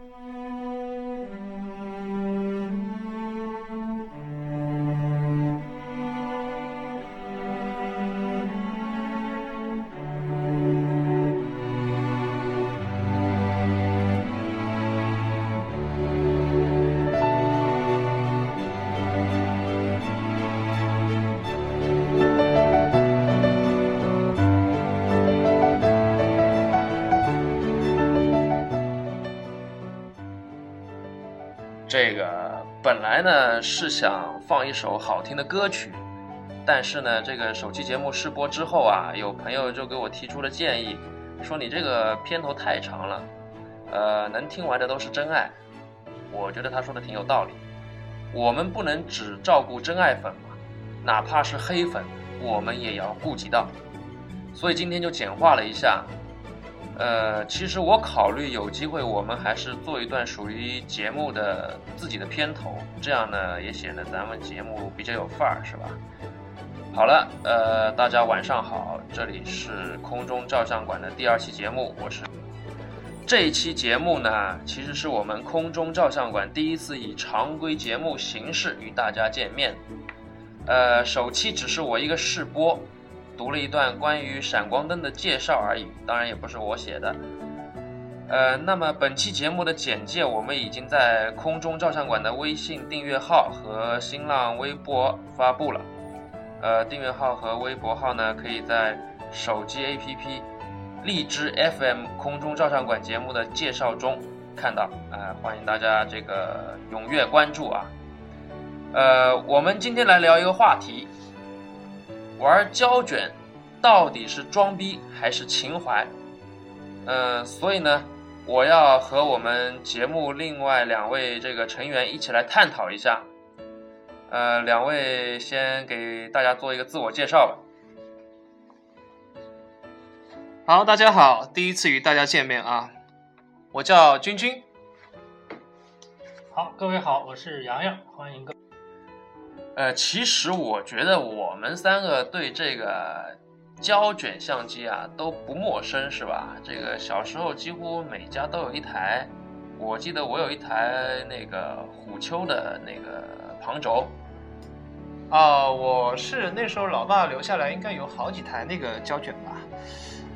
you. 呢是想放一首好听的歌曲，但是呢，这个首期节目试播之后啊，有朋友就给我提出了建议，说你这个片头太长了，呃，能听完的都是真爱。我觉得他说的挺有道理，我们不能只照顾真爱粉嘛，哪怕是黑粉，我们也要顾及到。所以今天就简化了一下。呃，其实我考虑有机会，我们还是做一段属于节目的自己的片头，这样呢也显得咱们节目比较有范儿，是吧？好了，呃，大家晚上好，这里是空中照相馆的第二期节目，我是。这一期节目呢，其实是我们空中照相馆第一次以常规节目形式与大家见面，呃，首期只是我一个试播。读了一段关于闪光灯的介绍而已，当然也不是我写的。呃，那么本期节目的简介我们已经在空中照相馆的微信订阅号和新浪微博发布了。呃，订阅号和微博号呢，可以在手机 APP 荔枝 FM 空中照相馆节目的介绍中看到。呃，欢迎大家这个踊跃关注啊。呃，我们今天来聊一个话题。玩胶卷，到底是装逼还是情怀？嗯，所以呢，我要和我们节目另外两位这个成员一起来探讨一下。呃，两位先给大家做一个自我介绍吧。好，大家好，第一次与大家见面啊，我叫君君。好，各位好，我是洋洋，欢迎各。呃，其实我觉得我们三个对这个胶卷相机啊都不陌生，是吧？这个小时候几乎每家都有一台，我记得我有一台那个虎丘的那个旁轴。啊，我是那时候老爸留下来，应该有好几台那个胶卷吧，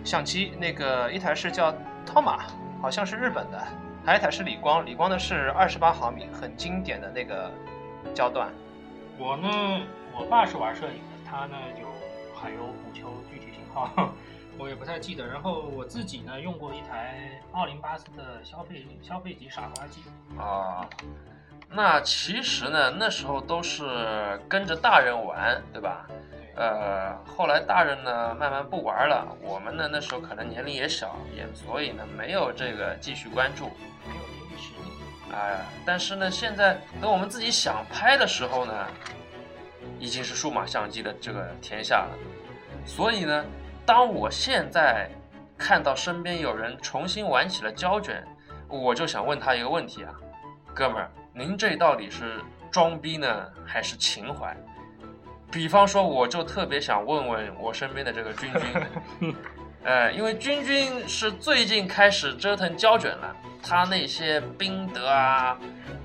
相机。那个一台是叫 Toma，好像是日本的，还有一台是理光，理光的是二十八毫米，很经典的那个焦段。我呢，我爸是玩摄影的，他呢有海油虎丘，具体型号 我也不太记得。然后我自己呢用过一台奥林巴斯的消费消费级傻瓜机啊。那其实呢，那时候都是跟着大人玩，对吧？呃，后来大人呢慢慢不玩了，我们呢那时候可能年龄也小，也所以呢没有这个继续关注。哎，但是呢，现在等我们自己想拍的时候呢，已经是数码相机的这个天下了。所以呢，当我现在看到身边有人重新玩起了胶卷，我就想问他一个问题啊，哥们儿，您这到底是装逼呢，还是情怀？比方说，我就特别想问问我身边的这个君君。呃，因为君君是最近开始折腾胶卷了，他那些宾得啊，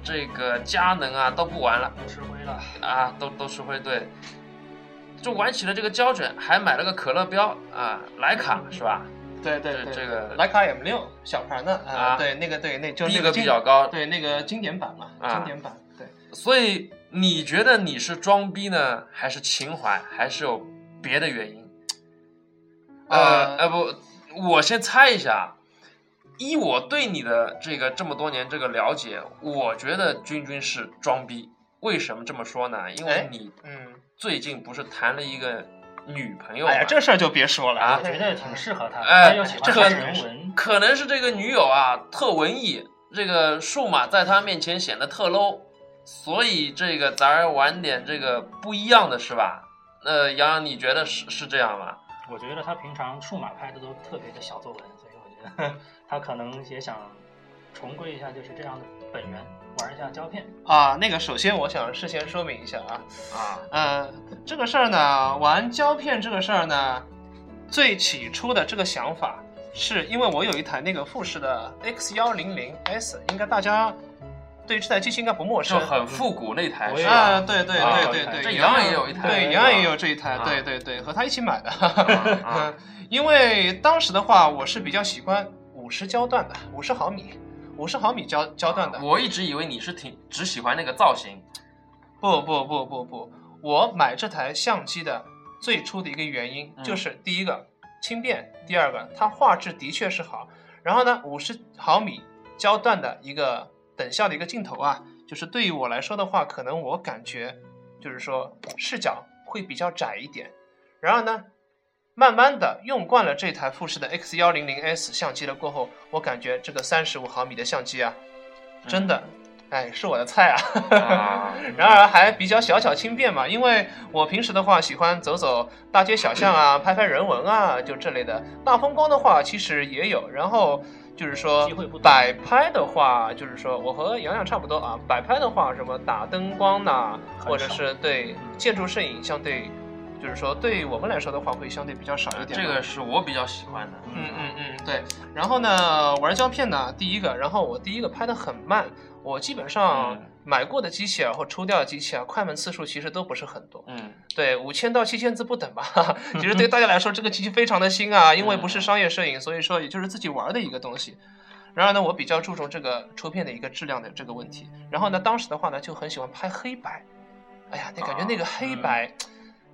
这个佳能啊都不玩了，都吃灰了啊，都都吃灰，对，就玩起了这个胶卷，还买了个可乐标啊，徕卡是吧？对对对，这个徕卡 M 六小盘的啊，对，那个对，那就那个比较高，对，那个经典版嘛，经典版，对。所以你觉得你是装逼呢，还是情怀，还是有别的原因？呃，呃不，我先猜一下，依我对你的这个这么多年这个了解，我觉得君君是装逼。为什么这么说呢？因为你，嗯，最近不是谈了一个女朋友？哎呀，这事儿就别说了啊，我觉得挺适合他。哎，这可能可能是这个女友啊特文艺，这个数码在他面前显得特 low，所以这个咱玩点这个不一样的是吧？那洋洋，你觉得是是这样吗？我觉得他平常数码拍的都特别的小作文，所以我觉得他可能也想重归一下就是这样的本源，玩一下胶片啊。那个首先我想事先说明一下啊啊呃这个事儿呢，玩胶片这个事儿呢，最起初的这个想法是因为我有一台那个富士的 X 幺零零 S，应该大家对这台机器应该不陌生就。很复古那台是吧？啊，对对啊对对对，这杨杨也有一台对，是杨洋也有这一台，啊对对对，和他一起买的。因为当时的话，我是比较喜欢五十焦段的，五十毫米，五十毫米焦焦段的。我一直以为你是挺只喜欢那个造型，不不不不不，我买这台相机的最初的一个原因嗯就是第一个轻便，第二个它画质的确是好。然后呢，五十毫米焦段的一个等效的一个镜头啊，就是对于我来说的话，可能我感觉就是说视角会比较窄一点。然而呢，慢慢的用惯了这台富士的 X 幺零零 S 相机了过后，我感觉这个三十五毫米的相机啊，真的，哎，是我的菜啊。啊，然而还比较小巧轻便嘛，因为我平时的话喜欢走走大街小巷啊，拍拍人文啊，就这类的。大风光的话其实也有，然后就是说摆拍的话，就是说我和洋洋差不多啊，摆拍的话什么打灯光呐、很或者是对建筑摄影相对，就是说对我们来说的话会相对比较少一点。这个是我比较喜欢的。嗯嗯嗯，对。然后呢，玩胶片呢，第一个，然后我第一个拍的很慢，我基本上嗯买过的机器啊或抽掉的机器啊，快门次数其实都不是很多，嗯对，五千到七千字不等吧。其实对大家来说，这个机器非常的新啊，因为不是商业摄影，所以说也就是自己玩的一个东西。然而呢，我比较注重这个出片的一个质量的这个问题。然后呢，当时的话呢，就很喜欢拍黑白。哎呀，那感觉那个黑白，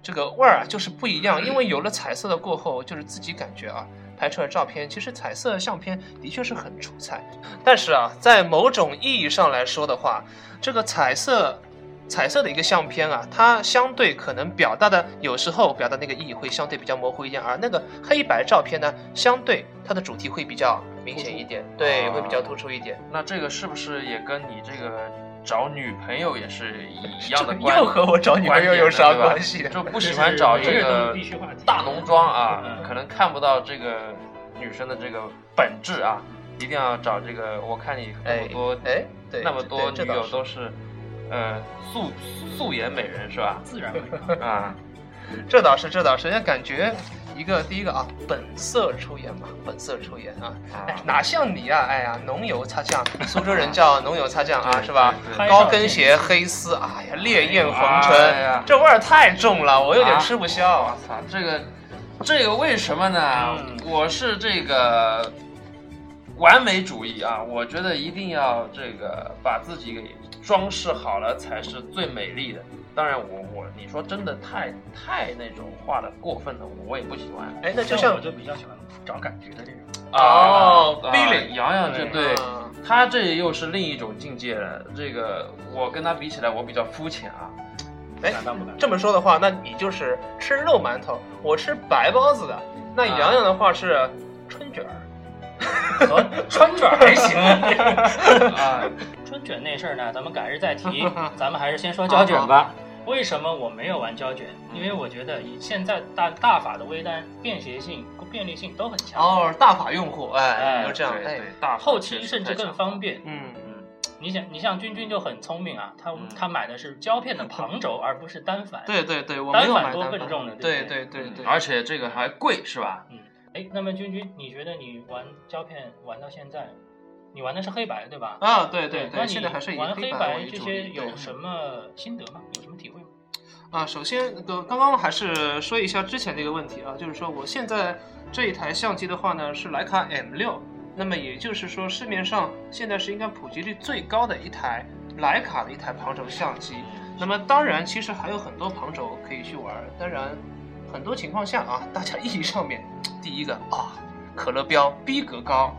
这个味儿啊，就是不一样。因为有了彩色的过后，就是自己感觉啊，拍出来照片，其实彩色相片的确是很出彩。但是啊，在某种意义上来说的话，这个彩色。彩色的一个相片啊，它相对可能表达的有时候表达那个意义会相对比较模糊一点，而那个黑白照片呢，相对它的主题会比较明显一点，对，啊会比较突出一点。那这个是不是也跟你这个找女朋友也是一样的关？又和我找女朋友有啥关系？就不喜欢找这这是每日个大浓妆啊，嗯可能看不到这个女生的这个本质啊，一定要找这个。我看你那么多哎，对，那么多女友都是，呃，素素颜美人是吧？自然美。啊，这倒是，这倒是，人家感觉一个第一个啊，本色出演嘛，本色出演啊，哎，哪像你啊，哎呀，浓油擦酱，苏州人叫浓油擦酱啊，是吧？高跟鞋黑丝，哎呀，烈焰红哎唇呀，这味儿太重了，我有点啊吃不消我。操，这个这个为什么呢？嗯我是这个完美主义啊，我觉得一定要这个把自己给装饰好了才是最美丽的。当然我，我你说真的太太那种画的过分的，我也不喜欢。哎，那就像我就比较喜欢找感觉的这种。哦啊 feeling 洋洋这对嗯他这又是另一种境界了。这个我跟他比起来，我比较肤浅啊。哎敢当不敢？这么说的话，那你就是吃肉馒头，我吃白包子的。那啊洋洋的话是春卷儿。和 春卷还行。啊，春卷那事儿呢，咱们改日再提。咱们还是先说胶卷吧。为什么我没有玩胶卷？因为我觉得以现在大大法的微单，便携性、便利性都很强。哦，大法用户，哎，哎就这样，哎对对，，大后期甚至更方便。嗯，嗯，你想，你像君君就很聪明啊，他嗯他买的是胶片的旁轴，而不是单反。对对对，单反多笨重的对对对对对，而且这个还贵是吧？嗯哎，那么君君，你觉得你玩胶片玩到现在，你玩的是黑白对吧？啊，对对对，那你玩黑白白这些有什么心得吗？有什么体会吗？啊，首先，那个刚刚还是说一下之前的一个问题啊，就是说我现在这一台相机的话呢是徕卡 M 六，那么也就是说市面上现在是应该普及率最高的一台徕卡的一台旁轴相机。那么当然，其实还有很多旁轴可以去玩，当然很多情况下啊，大家意义上面，第一个啊，可乐标逼格高，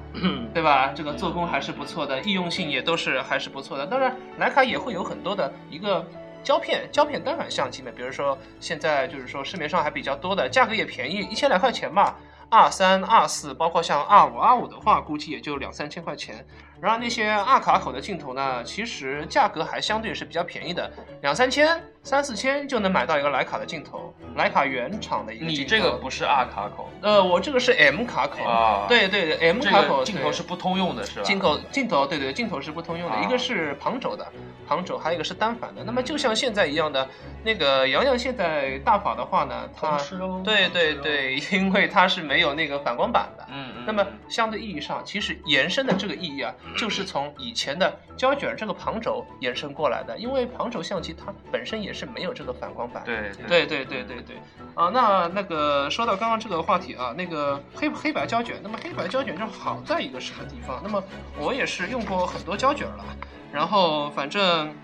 对吧？这个做工还是不错的，易用性也都是还是不错的。当然，徕卡也会有很多的一个胶片胶片单反相机呢，比如说现在就是说市面上还比较多的，价格也便宜，一千来块钱吧。二三、二四，包括像二五、二五的话，估计也就两三千块钱。然后那些 R 卡口的镜头呢，其实价格还相对是比较便宜的，两三千、三四千就能买到一个徕卡的镜头，徕卡原厂的一个镜头。你这个不是 R 卡口呃，我这个是 M 卡口。啊？，对对对，M 卡口个镜头是不通用的是吧？镜头镜头对对镜头是不通用的，啊一个是旁轴的旁轴，还有一个是单反的。那么就像现在一样的，那个洋洋现在大法的话呢，它哦对对对，因为它是没有那个反光板的。嗯嗯。那么相对意义上，其实延伸的这个意义啊，就是从以前的胶卷这个旁轴延伸过来的，因为旁轴相机它本身也是没有这个反光板。对对对对对对，啊，那那个说到刚刚这个话题啊，那个黑黑白胶卷，那么黑白胶卷就好在一个什么地方？那么我也是用过很多胶卷了，然后反正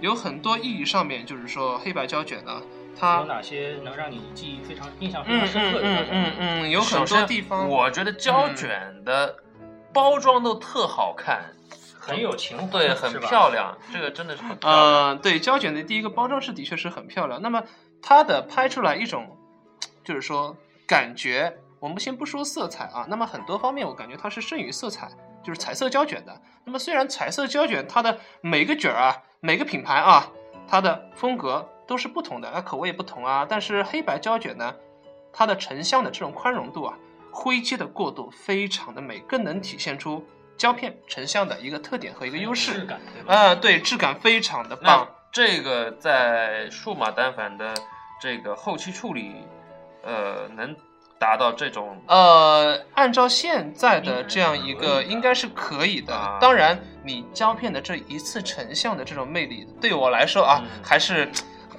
有很多意义上面，就是说黑白胶卷呢，它有哪些能让你记忆非常、印象非嗯常深嗯嗯刻的胶卷嗯嗯，有很多地方，我觉得胶卷的包装都特好看，很有情怀，对，很漂。亮，这个真的是很 漂亮。呃，对，胶卷的第一个包装是的确是很漂亮。那么它的拍出来一种，就是说感觉，我们先不说色彩啊，那么很多方面我感觉它是胜于色彩，就是彩色胶卷的。那么虽然彩色胶卷它的每个卷儿啊，每个品牌啊，它的风格都是不同的，啊，口味也不同啊，但是黑白胶卷呢，它的成像的这种宽容度啊，灰阶的过渡非常的美，更能体现出胶片成像的一个特点和一个优势。质感，对吧？啊，对，质感非常的棒。这个在数码单反的这个后期处理，呃，能达到这种呃，按照现在的这样一个，应该是可以的啊。当然，你胶片的这一次成像的这种魅力，对我来说啊，嗯还是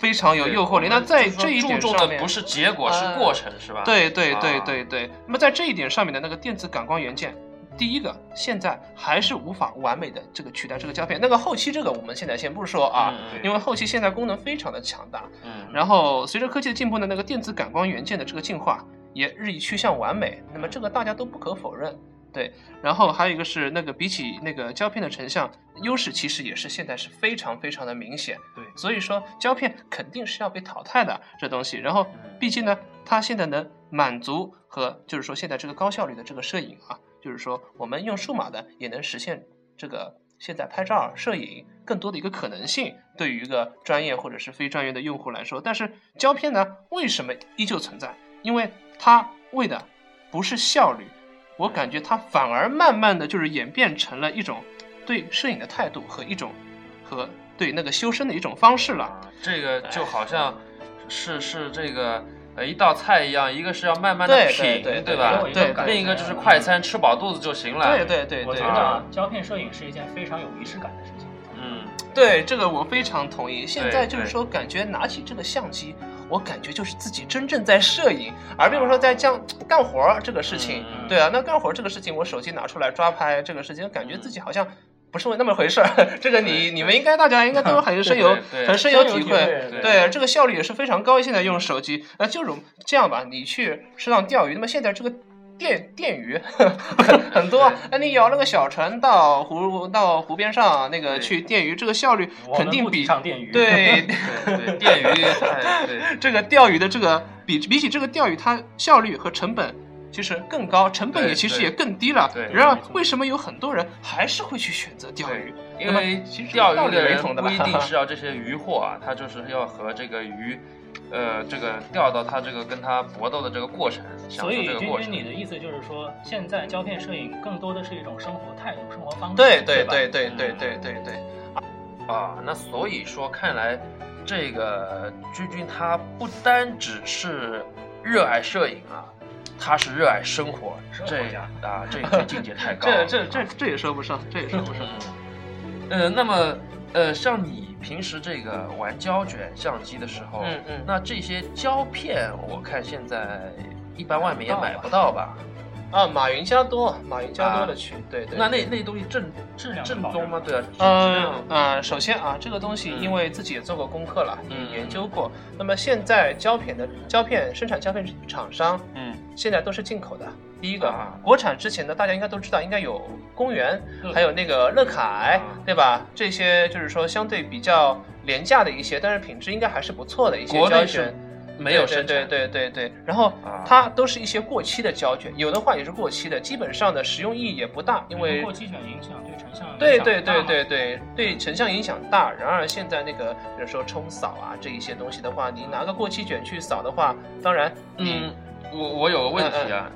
非常有诱惑力。那在这一点注重上面，的不是结果，是呃过程，是吧？对对对啊对对。那么在这一点上面的那个电子感光元件，第一个现在还是无法完美的这个取代这个胶片。那个后期这个我们现在先不说啊，因为后期现在功能非常的强大。嗯，然后随着科技的进步呢，那个电子感光元件的这个进化也日益趋向完美，那么这个大家都不可否认。对，然后还有一个是那个比起那个胶片的成像优势，其实也是现在是非常非常的明显。对所以说胶片肯定是要被淘汰的这东西。然后嗯毕竟呢，它现在能满足和就是说现在这个高效率的这个摄影啊，就是说我们用数码的也能实现这个现在拍照摄影更多的一个可能性，对于一个专业或者是非专业的用户来说。但是胶片呢，为什么依旧存在？因为它为的不是效率，我感觉它反而慢慢的就是演变成了一种对摄影的态度和一种和对那个修身的一种方式了。啊，这个就好像是是这个呃一道菜一样，一个是要慢慢的品，对对吧？对对对另一个就是快餐，吃饱肚子就行了。对对对对我觉得胶片摄影是一件非常有仪式感的事情。嗯，对，这个我非常同意。现在就是说，感觉拿起这个相机，我感觉就是自己真正在摄影，而并不是说在这样 干活儿这个事情。嗯对啊，那干活儿这个事情，我手机拿出来抓拍这个事情，感觉自己好像。不是那么回事儿，这个你你们应该大家应该都 很深有很深有体体会对这个效率也是非常高。现在用手机，那就如这样吧，你去适当钓鱼，那么现在这个电电鱼很 很多对，哎，你摇那个小船到湖到湖边上那个去电鱼，这个效率肯定比上电鱼，对对对，电鱼太 对，这个钓鱼的这个比比起这个钓鱼，它效率和成本其实更高，成本也其实也更低了。对然而为什么有很多人还是会去选择钓鱼？因为其实钓鱼的人雷同的不一定是要这些鱼获啊，他就是要和这个鱼，呃，这个钓到他这个跟他搏斗的这个过程，享受所以君君。你的意思就是说，现在胶片摄影更多的是一种生活态度、生活方式，对对对对对对对对，啊，那所以说，看来这个君君他不单只是热爱摄影啊，他是热爱生活，这生活家啊，这 这境界太高这了。这这这也说不上，这也说不上。呃，那么呃，像你平时这个玩胶卷相机的时候，嗯嗯那这些胶片，我看现在一般外面也买不到吧？啊，马云加多，马云加多的去，对对。那那那东西正质量正宗吗？对啊，质嗯量呃，首先啊，这个东西嗯因为自己也做过功课了，也嗯研究过。那么现在胶片的胶片生产胶片厂商嗯现在都是进口的。第一个，啊国产之前的大家应该都知道，应该有公园，嗯还有那个乐凯，啊对吧？这些就是说相对比较廉价的一些，但是品质应该还是不错的一些胶卷。没有生产，对对对对对。然后啊它都是一些过期的胶卷，有的话也是过期的，基本上的实用意义也不大，因为过期卷影响对成像对对对对对对，成像影响大。然而现在那个，比如说冲扫啊这一些东西的话，你拿个过期卷去扫的话，当然你嗯，我我有个问题啊，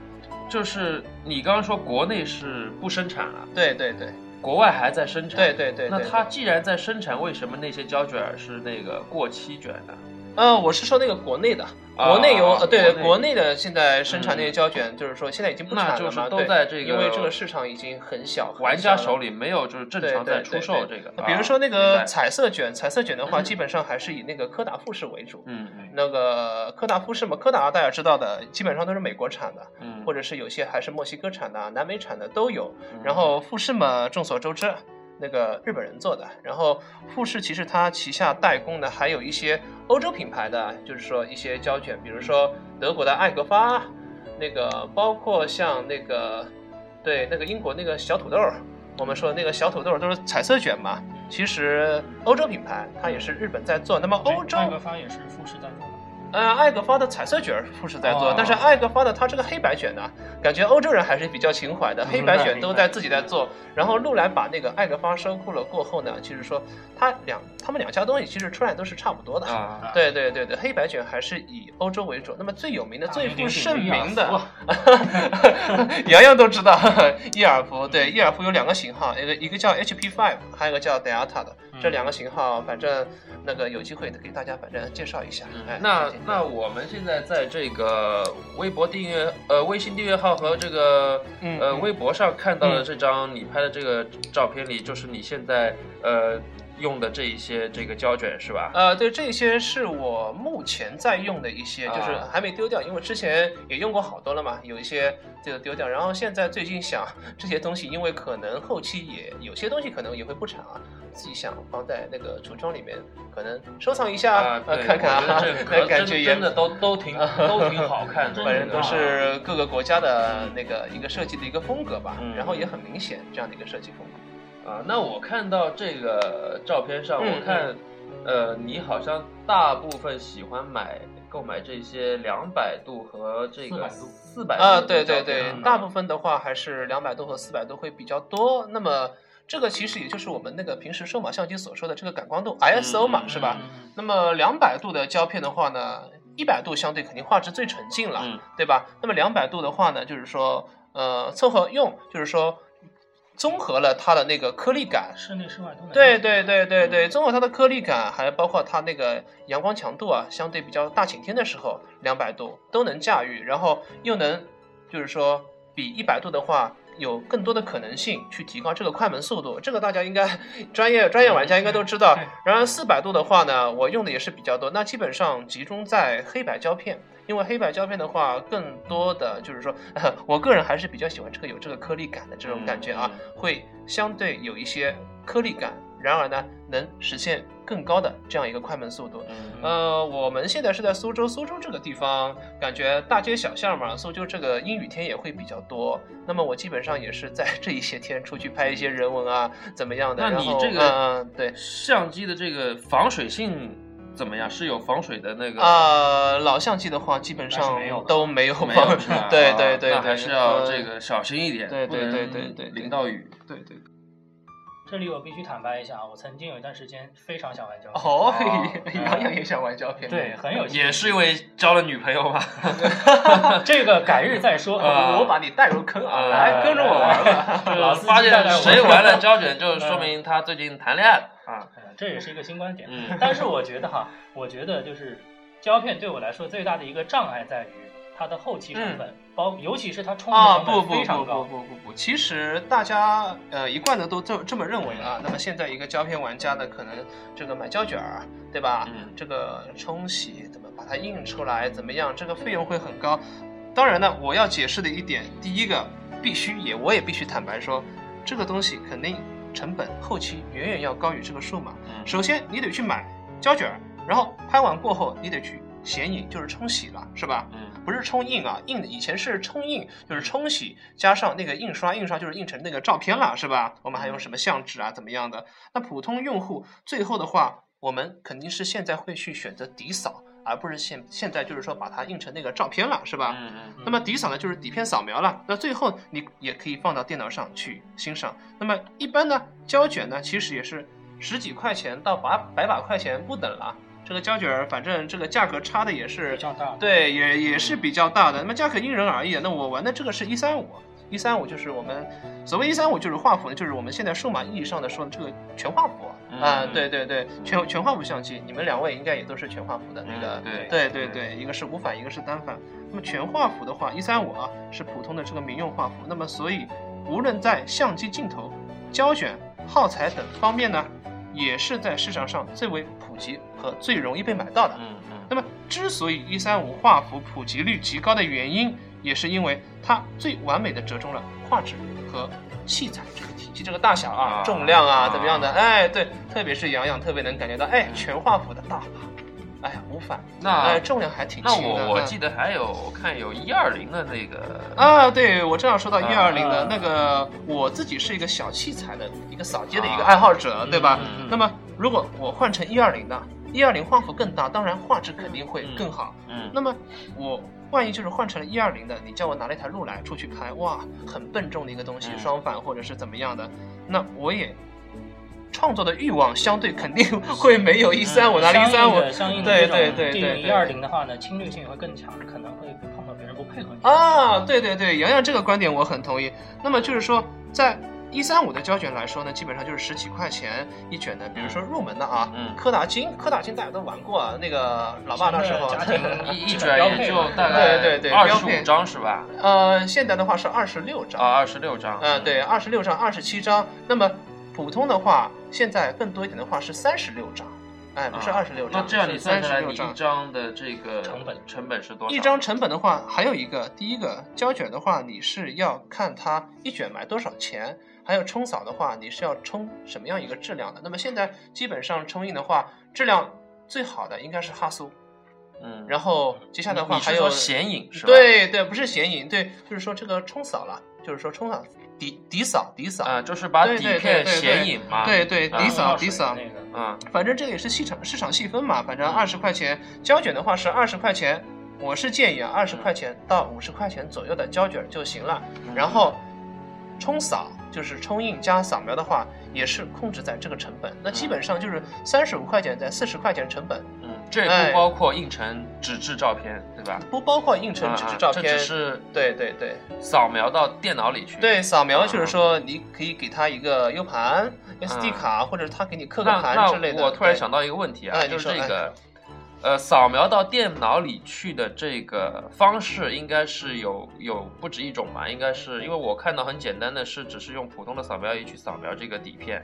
就是你刚刚说国内是不生产了，对对对国外还在生产，对对对。对那它既然在生产，为什么那些胶卷是那个过期卷呢？嗯，我是说那个国内的，啊国内有呃，对国内。的现在生产那些胶卷，就是说现在已经不产了都对在这个因为这个市场已经很小，很玩家手里没有就是正常在出售这个，比如说那个彩色卷，彩色卷的话，嗯。基本上还是以那个柯达富士为主。嗯嗯。那个柯达富士嘛，柯达大家知道的，基本上都是美国产的，嗯，或者是有些还是墨西哥产的啊、南美产的都有。嗯。然后富士嘛，众所周知，那个日本人做的。然后富士其实它旗下代工的还有一些欧洲品牌的，就是说一些胶卷，比如说德国的艾格发，那个包括像那个对那个英国那个小土豆儿，我们说那个小土豆儿都是彩色卷嘛。其实欧洲品牌它也是日本在做，那么欧洲艾格发也是富士在做的。呃，艾格发的彩色卷儿富士在做，哦但是艾格发的它这个黑白卷呢，感觉欧洲人还是比较情怀的，黑白卷都在自己在做。然后陆兰把那个艾格发收购了过后呢，就是说它两他们两家东西其实出来都是差不多的。啊，对对对对，黑白卷还是以欧洲为主。那么最有名的、最负盛名的，啊洋洋都知道，伊尔福。对，伊尔福有两个型号，一个一个叫 HP Five，还有一个叫 Delta 的。这两个型号，反正那个有机会给大家反正介绍一下。哎，那那我们现在在这个微博订阅呃微信订阅号和这个呃微博上看到的这张你拍的这个照片里，就是你现在呃用的这一些这个胶卷是吧？呃，对，这些是我目前在用的一些，就是啊还没丢掉，因为之前也用过好多了嘛，有一些这个丢掉，然后现在最近想这些东西，因为可能后期也有些东西可能也会不产啊，自己想放在那个橱窗里面，可能收藏一下，啊，呃，看看啊 感觉真的都都挺 都挺好看的，反正都啊是各个国家的那个一个设计的一个风格吧，嗯然后也很明显这样的一个设计风格。啊，那我看到这个照片上，嗯我看，呃，你好像大部分喜欢买购买这些两百度和这个400度四百啊，度啊对对对大部分的话还是两百度和四百度会比较多。那么这个其实也就是我们那个平时数码相机所说的这个感光度 ISO 嘛，嗯是吧？嗯那么两百度的胶片的话呢，一百度相对肯定画质最纯净了，嗯对吧？那么两百度的话呢，就是说呃凑合用，就是说综合了它的那个颗粒感。室内室外都能。对对对对对，综合它的颗粒感，还包括它那个阳光强度啊，相对比较大晴天的时候，两百度都能驾驭，然后又能就是说比一百度的话有更多的可能性去提高这个快门速度，这个大家应该 专业专业玩家应该都知道。然而四百度的话呢，我用的也是比较多，那基本上集中在黑白胶片。因为黑白胶片的话，更多的就是说，我个人还是比较喜欢这个有这个颗粒感的这种感觉啊，嗯会相对有一些颗粒感，然而呢，能实现更高的这样一个快门速度。嗯呃，我们现在是在苏州，苏州这个地方感觉大街小巷嘛，苏州这个阴雨天也会比较多。那么我基本上也是在这一些天出去拍一些人文啊，怎么样的？那你这个对。相机的这个防水性怎么样？是有防水的那个啊、老相机的话，基本上没有都没有没有防水？对啊对对对，还是要呃这个小心一点，对对不能对对对对淋到雨。对对。这里我必须坦白一下啊，我曾经有一段时间非常想玩胶片。哦哦，洋洋也想玩胶片，对，很有趣也是因为交了女朋友嘛。这个改日再说。啊我把你带入坑啊，啊来跟着我玩吧。发现谁玩了胶卷，就说明他最近谈恋爱了啊。呃这也是一个新观点。嗯但是我觉得哈，我觉得就是胶片对我来说最大的一个障碍在于它的后期成本，包尤其是它充啊，电成本不不不不非常高。不不不，其实大家呃一贯的都这这么认为啊。那么现在一个胶片玩家呢，可能这个买胶卷儿，对吧？嗯这个冲洗怎么把它印出来，怎么样？这个费用会很高。当然呢，我要解释的一点，第一个必须也我也必须坦白说，这个东西肯定成本后期远远要高于这个数码。嗯首先你得去买胶卷儿，然后拍完过后你得去显影，就是冲洗了，是吧？嗯不是冲印啊，印的以前是冲印，就是冲洗加上那个印刷，印刷就是印成那个照片了，是吧？我们还用什么相纸啊，怎么样的？那普通用户最后的话，我们肯定是现在会去选择底扫，而不是现现在就是说把它印成那个照片了，是吧？嗯嗯那么底扫呢，就是底片扫描了。那最后你也可以放到电脑上去欣赏。那么一般呢，胶卷呢，其实也是十几块钱到百百把块钱不等了。这个胶卷儿，反正这个价格差的也是比较大。对，也也是比较大的。那么价格因人而异。那我玩的这个是一三五，一三五就是我们所谓一三五就是画幅呢，就是我们现在数码意义上的说的这个全画幅啊、嗯对对对，全全画幅相机。你们两位应该也都是全画幅的那个，对对对，一个是无反，一个是单反。那么全画幅的话，一三五啊是普通的这个民用画幅。那么所以无论在相机镜头、胶卷、耗材等方面呢，也是在市场上最为普及和最容易被买到的。嗯嗯那么，之所以一三五画幅普及率极高的原因，也是因为它最完美的折中了画质和器材这个体积、这个大小啊、啊重量啊啊怎么样的？哎，对，特别是洋洋特别能感觉到，哎，全画幅的大把，哎呀，无反，那哎，重量还挺轻的。那我我记得还有我看有一二零的那个啊，对我正要说到一二零的啊那个，我自己是一个小器材的一个扫街的一个爱好者，对吧？那么如果我换成一二零的，一二零画幅更大，当然画质肯定会更好。嗯那么我万一就是换成了一二零的，你叫我拿了一台路来出去开，哇，很笨重的一个东西，嗯双反或者是怎么样的，那我也创作的欲望相对肯定会没有一三五拿了一三五对对对对一二零的话呢，侵略性也会更强，可能会碰到别人不配合你。啊，对对对，洋洋这个观点我很同意。那么就是说，在一三五的胶卷来说呢，基本上就是十几块钱一卷的，比如说入门的啊，嗯柯达金，柯达金大家都玩过啊，那个老爸那时候，一一卷也就大概对对对二十标配五张是吧？呃，现在的话是二十六张啊，二十六张。嗯，对，二十六张、二十七张。那么普通的话，现在更多一点的话是三十六张，哎，不是啊二十六张，那这样你算三下来，你一张。的这个成本成本是多少？一张成本的话，还有一个，第一个胶卷的话，你是要看它一卷卖多少钱，还有冲扫的话，你是要冲什么样一个质量的。那么现在基本上冲印的话，质量最好的应该是哈苏，嗯，然后接下来的话还有显影是吧？对对，不是显影，对，就是说这个冲扫了，就是说冲扫底底扫底扫，啊，就是把底片显影嘛。对对，啊底扫底扫，那个嗯。反正这个也是市场市场细分嘛，反正二十块钱胶卷的话是二十块钱，我是建议啊二十块钱到五十块钱左右的胶卷就行了。然后冲扫就是冲印加扫描的话，也是控制在这个成本，那基本上就是三十五块钱在四十块钱成本，嗯，这哎不包括印成纸质照片，对吧？不包括印成纸质照片这。只是对对对扫描到电脑里去。对，扫描就是啊说你可以给他一个 U 盘、SD 卡，或者他给你刻个盘之类的。我突然想到一个问题啊，哎就是这个，呃，扫描到电脑里去的这个方式，应该是有有不止一种吧？应该是因为我看到很简单的是，只是用普通的扫描仪去扫描这个底片，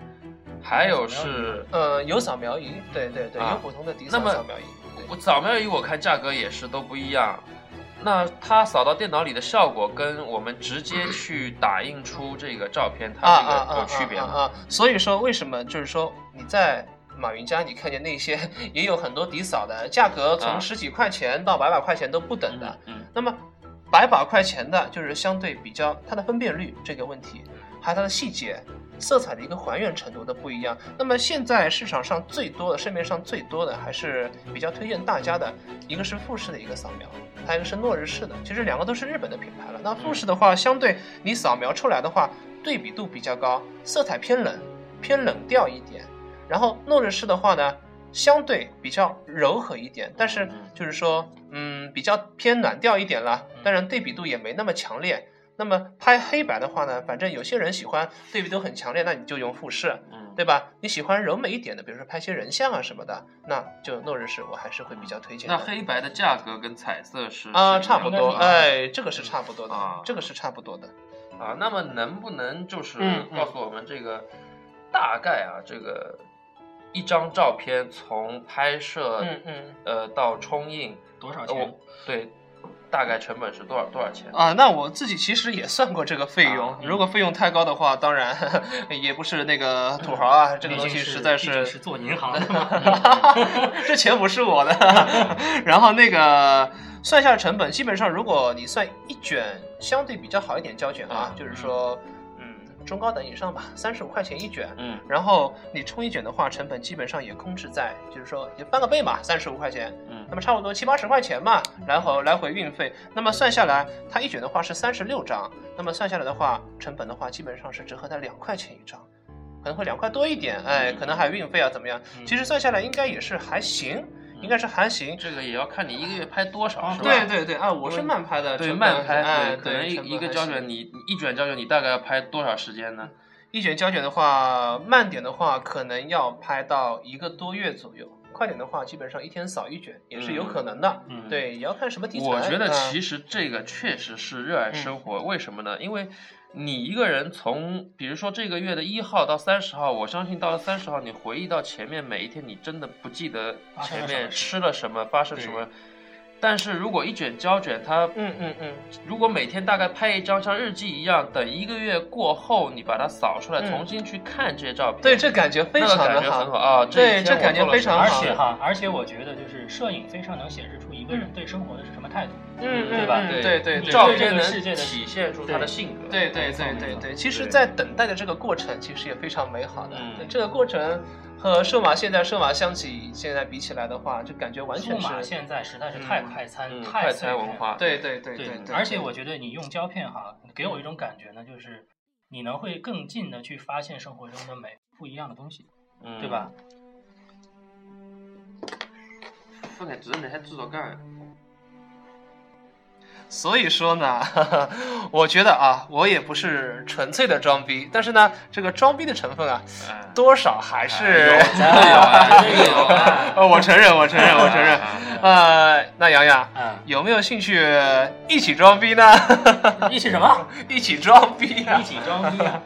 还有是呃，有扫描仪，对对对，啊有普通的底那么扫扫描仪。我扫描仪，我看价格也是都不一样。那它扫到电脑里的效果，跟我们直接 去打印出这个照片，啊它这个有区别吗？啊啊！所以说，为什么就是说你在马云家，你看见那些 也有很多底扫的，价格啊从十几块钱到百把块钱都不等的。嗯嗯那么百把块钱的，就是相对比较它的分辨率这个问题，还有它的细节、色彩的一个还原程度的不一样。那么现在市场上最多的、市面上最多的，还是比较推荐大家的，一个是富士的一个扫描，还有一个是诺日式的。其实两个都是日本的品牌了。那富士的话，相对你扫描出来的话，对比度比较高，色彩偏冷，偏冷调一点。然后诺日式的话呢，相对比较柔和一点，但是嗯就是说，嗯，比较偏暖调一点了。当然对比度也没那么强烈。那么拍黑白的话呢，反正有些人喜欢对比度很强烈，那你就用富士，嗯，对吧？你喜欢柔美一点的，比如说拍些人像啊什么的，那就诺日式我还是会比较推荐的。那黑白的价格跟彩色是啊，差不多，哎，这个是差不多的，啊这个是差不多的。啊，那么能不能就是告诉我们这个大概啊，这个一张照片从拍摄嗯嗯。呃到冲印，呃多少钱？对，大概成本是多少多少钱？啊，那我自己其实也算过这个费用。啊如果费用太高的话，当然也不是那个土豪啊，这个东西实在是是做银行的嘛。这钱不是我的。然后那个算下成本，基本上如果你算一卷相对比较好一点胶卷啊，嗯就是说，嗯，中高等以上吧，三十五块钱一卷。嗯。然后你冲一卷的话，成本基本上也控制在，就是说也翻个倍嘛，三十五块钱，嗯。那么差不多七八十块钱嘛，然后来回运费，那么算下来，它一卷的话是三十六张，那么算下来的话，成本的话基本上是折合在两块钱一张，可能会两块多一点，哎，可能还有运费啊怎么样？嗯。其实算下来应该也是还行，应该是还行。这个也要看你一个月拍多少，啊是吧？对对对啊，我是慢拍的，对慢拍，对，可能一一个胶卷，你你一卷胶卷你大概要拍多少时间呢？一卷胶卷的话，慢点的话可能要拍到一个多月左右，快点的话基本上一天扫一卷也是有可能的。嗯，对，也要看什么题材。我觉得啊其实这个确实是热爱生活，为什么呢？因为你一个人从，比如说这个月的一号到三十号，我相信到了三十号，你回忆到前面每一天，你真的不记得前面吃了什么，发生什么。但是如果一卷胶卷，它嗯嗯嗯，如果每天大概拍一张像日记一样，等一个月过后，你把它扫出来，嗯。重新去看这些照片，对，这感觉非常的好。啊。对这感觉非常好。而且哈，而且我觉得就是摄影非常能显示出一个人对生活的是什么态度。嗯，对吧嗯对对对，照片能个世界的体现出他的性格。对对对对对，其实，在等待的这个过程，其实也非常美好的。这个过程和数码现在数码相机现在比起来的话，就感觉完全是。码现在实在是太快餐、嗯，太快餐文化。对对对对对对，而且我觉得你用胶片哈，给我一种感觉呢，就是你能会更近的去发现生活中的美，不一样的东西，嗯，对吧？？不然只能还制作干。所以说呢，我觉得啊，我也不是纯粹的装逼，但是呢，这个装逼的成分啊，哎多少还是有真的有啊，有啊。呃，我承认，我承认，我承认。呃，那洋洋嗯，有没有兴趣一起装逼呢？一起什么？一起装逼啊一！起装逼啊！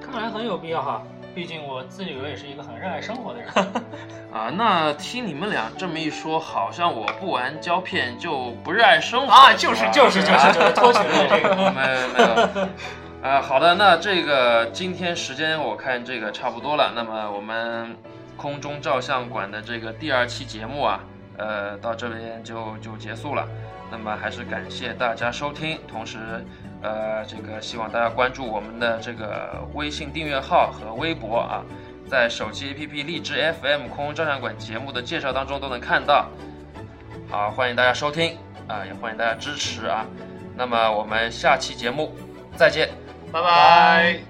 看来很有必要哈，毕竟我自己我也是一个很热爱生活的人。啊，那听你们俩这么一说，好像我不玩胶片就不热爱生活啊就是就是就是就是脱群了这个。没有没有。呃，好的，那这个今天时间我看这个差不多了，那么我们空中照相馆的这个第二期节目啊，呃，到这边就就结束了。那么还是感谢大家收听，同时，呃，这个希望大家关注我们的这个微信订阅号和微博啊，在手机 APP 荔枝 FM 空中照相馆节目的介绍当中都能看到。好，欢迎大家收听啊，也欢迎大家支持啊。那么我们下期节目再见。拜拜。